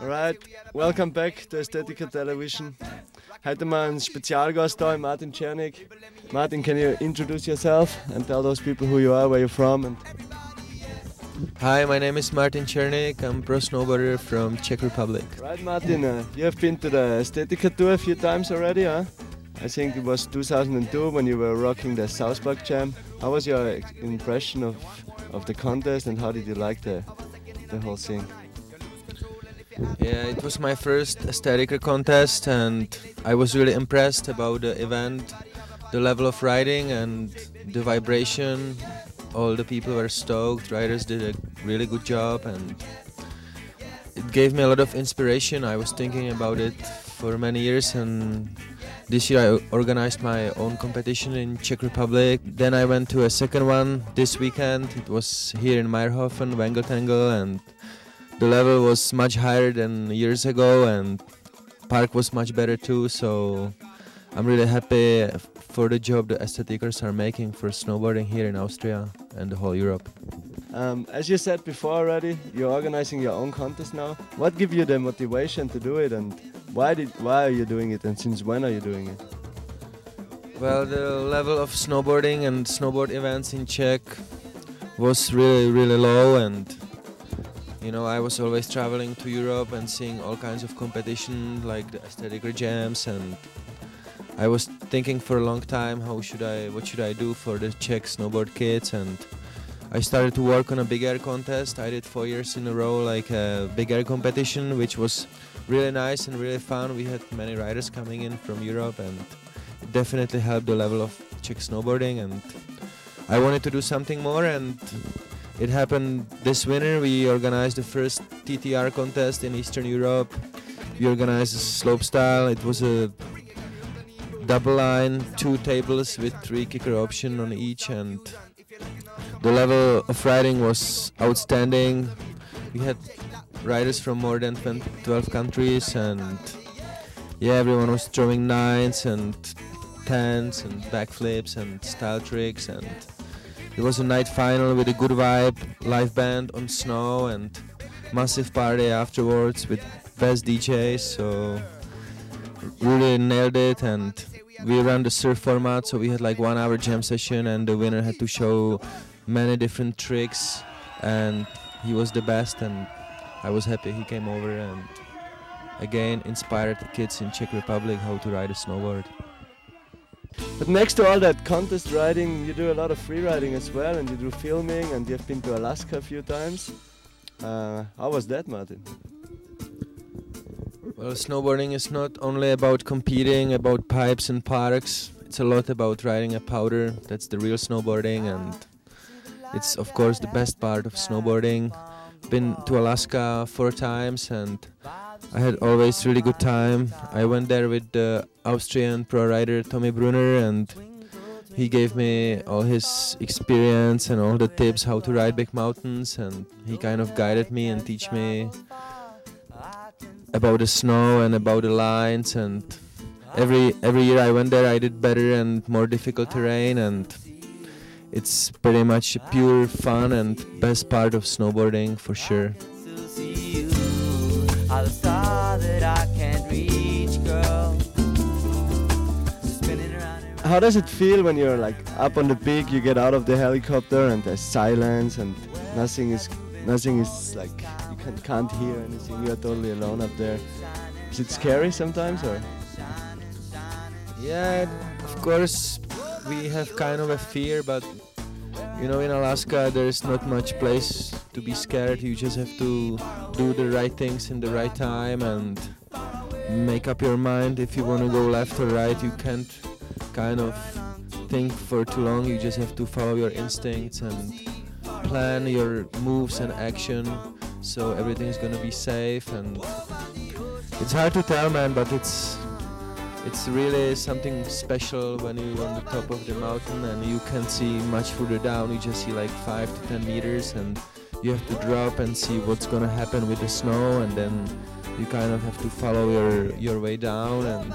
Alright, welcome back to Aesthetica Television. Heute mal ein Spezialgast da, Martin Cernik. Martin, can you introduce yourself and tell those people who you are, where you're from? And Hi, my name is Martin Cernik. I'm pro snowboarder from Czech Republic. right, Martin, uh, you have been to the Aesthetica tour a few times already, huh? I think it was 2002 when you were rocking the South Park Jam. How was your impression of, of the contest and how did you like the, the whole thing? Yeah, it was my first Aesthetica contest, and I was really impressed about the event, the level of riding, and the vibration. All the people were stoked. Riders did a really good job, and it gave me a lot of inspiration. I was thinking about it for many years, and this year I organized my own competition in Czech Republic. Then I went to a second one this weekend. It was here in Mayrhofen, Wengeltangel, and the level was much higher than years ago, and park was much better too. So I'm really happy for the job the aestheticers are making for snowboarding here in Austria and the whole Europe. Um, as you said before already, you're organizing your own contest now. What gave you the motivation to do it and why did why are you doing it and since when are you doing it? Well, the level of snowboarding and snowboard events in Czech was really, really low, and you know, I was always traveling to Europe and seeing all kinds of competition like the aesthetic jams, and I was thinking for a long time how should I, what should I do for the Czech snowboard kids, and I started to work on a big air contest. I did four years in a row, like a big air competition, which was really nice and really fun. We had many riders coming in from Europe, and it definitely helped the level of Czech snowboarding. And I wanted to do something more, and it happened this winter. We organized the first TTR contest in Eastern Europe. We organized a slope style. It was a double line, two tables with three kicker option on each, and the level of riding was outstanding. We had riders from more than 12 countries, and yeah, everyone was throwing nines and tens and backflips and style tricks, and it was a night final with a good vibe, live band on snow, and massive party afterwards with best DJs. So really nailed it, and we ran the surf format, so we had like one hour jam session, and the winner had to show many different tricks, and he was the best, and I was happy he came over and again inspired the kids in Czech Republic how to ride a snowboard. But next to all that contest riding, you do a lot of free riding as well and you do filming and you've been to Alaska a few times. Uh, how was that, Martin? Well, snowboarding is not only about competing, about pipes and parks. It's a lot about riding a powder. That's the real snowboarding, and it's of course the best part of snowboarding. Been to Alaska four times, and I had always really good time. I went there with the Austrian pro rider Tommy Brunner, and he gave me all his experience and all the tips how to ride big mountains, and he kind of guided me and teach me about the snow and about the lines and every every year I went there I did better and more difficult terrain and it's pretty much pure fun and best part of snowboarding for sure. to see you are the star that I can't reach, girl. Spinning around and How does it feel when you're like up on the peak, you get out of the helicopter and there's silence and nothing is nothing is like you can, can't hear anything. You're totally alone up there. Is it scary sometimes or? Yeah, of course we have kind of a fear but you know in Alaska there's not much place to be scared. You just have to do the right things in the right time and make up your mind if you want to go left or right. You can't kind of think for too long. You just have to follow your instincts and plan your moves and action so everything's gonna be safe and it's hard to tell man but it's it's really something special when you're on the top of the mountain and you can't see much further down you just see like 5 to 10 meters and you have to drop and see what's gonna happen with the snow and then you kind of have to follow your your way down and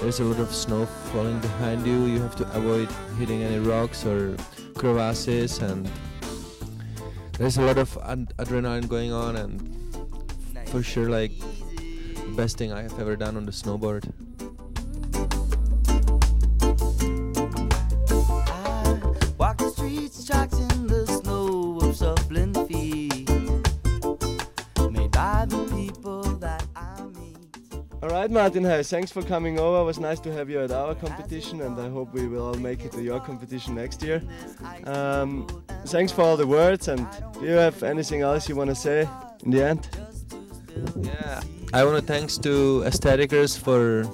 there's a lot of snow falling behind you you have to avoid hitting any rocks or crevasses and there's a lot of ad- adrenaline going on and for sure like the best thing I have ever done on the snowboard. Right, Martin, hey, thanks for coming over. It was nice to have you at our competition, and I hope we will all make it to your competition next year. Um, thanks for all the words, and do you have anything else you want to say in the end? Yeah, I want to thanks to Aestheticers for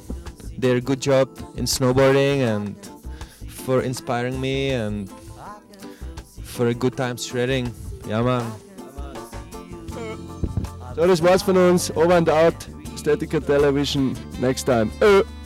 their good job in snowboarding and for inspiring me and for a good time shredding. Ja, man. So, das war's von uns. Over and out. Statica Television. Next time. Ö.